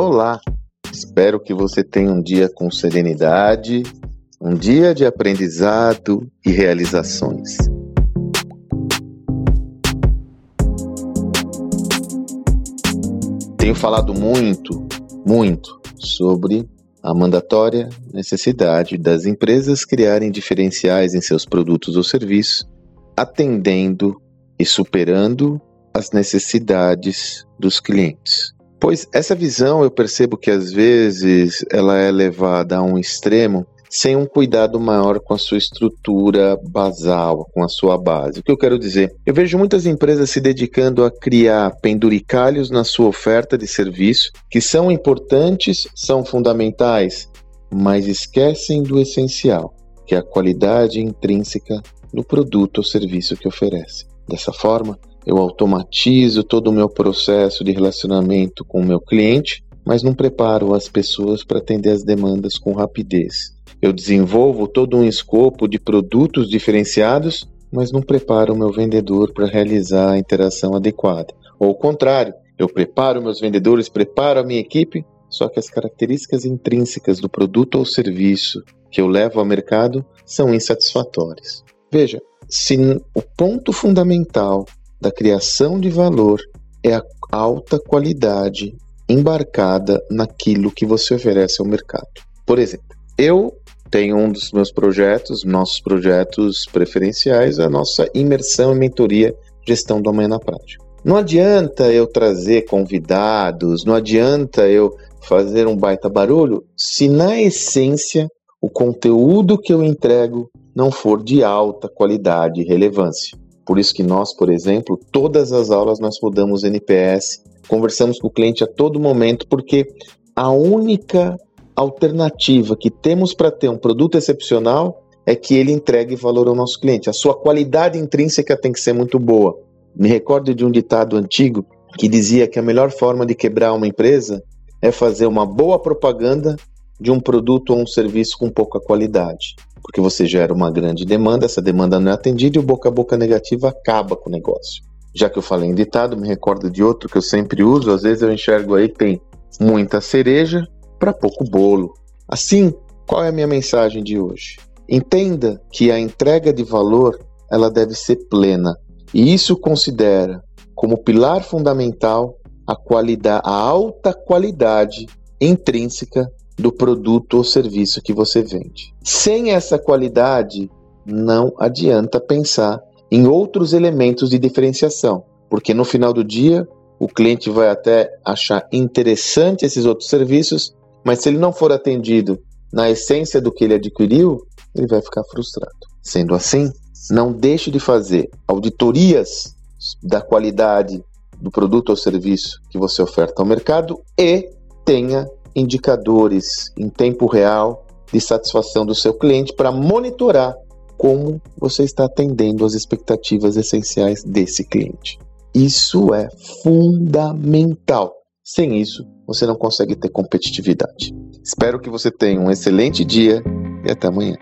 Olá! Espero que você tenha um dia com serenidade, um dia de aprendizado e realizações. Tenho falado muito, muito sobre a mandatória necessidade das empresas criarem diferenciais em seus produtos ou serviços, atendendo e superando as necessidades dos clientes. Pois essa visão eu percebo que às vezes ela é levada a um extremo sem um cuidado maior com a sua estrutura basal, com a sua base. O que eu quero dizer? Eu vejo muitas empresas se dedicando a criar penduricalhos na sua oferta de serviço, que são importantes, são fundamentais, mas esquecem do essencial, que é a qualidade intrínseca no produto ou serviço que oferece. Dessa forma, eu automatizo todo o meu processo de relacionamento com o meu cliente, mas não preparo as pessoas para atender as demandas com rapidez. Eu desenvolvo todo um escopo de produtos diferenciados, mas não preparo o meu vendedor para realizar a interação adequada. Ou o contrário, eu preparo meus vendedores, preparo a minha equipe, só que as características intrínsecas do produto ou serviço que eu levo ao mercado são insatisfatórias. Veja, se o ponto fundamental da criação de valor é a alta qualidade embarcada naquilo que você oferece ao mercado. Por exemplo, eu tenho um dos meus projetos, nossos projetos preferenciais, a nossa imersão e mentoria gestão do amanhã na prática. Não adianta eu trazer convidados, não adianta eu fazer um baita barulho se na essência o conteúdo que eu entrego não for de alta qualidade e relevância. Por isso que nós, por exemplo, todas as aulas nós rodamos NPS, conversamos com o cliente a todo momento, porque a única alternativa que temos para ter um produto excepcional é que ele entregue valor ao nosso cliente. A sua qualidade intrínseca tem que ser muito boa. Me recordo de um ditado antigo que dizia que a melhor forma de quebrar uma empresa é fazer uma boa propaganda de um produto ou um serviço com pouca qualidade porque você gera uma grande demanda, essa demanda não é atendida e o boca a boca negativo acaba com o negócio. Já que eu falei em ditado, me recordo de outro que eu sempre uso, às vezes eu enxergo aí que tem muita cereja para pouco bolo. Assim, qual é a minha mensagem de hoje? Entenda que a entrega de valor ela deve ser plena e isso considera como pilar fundamental a qualidade, a alta qualidade intrínseca do produto ou serviço que você vende. Sem essa qualidade, não adianta pensar em outros elementos de diferenciação, porque no final do dia o cliente vai até achar interessante esses outros serviços, mas se ele não for atendido na essência do que ele adquiriu, ele vai ficar frustrado. Sendo assim, não deixe de fazer auditorias da qualidade do produto ou serviço que você oferta ao mercado e tenha indicadores em tempo real de satisfação do seu cliente para monitorar como você está atendendo as expectativas essenciais desse cliente. Isso é fundamental. Sem isso, você não consegue ter competitividade. Espero que você tenha um excelente dia e até amanhã.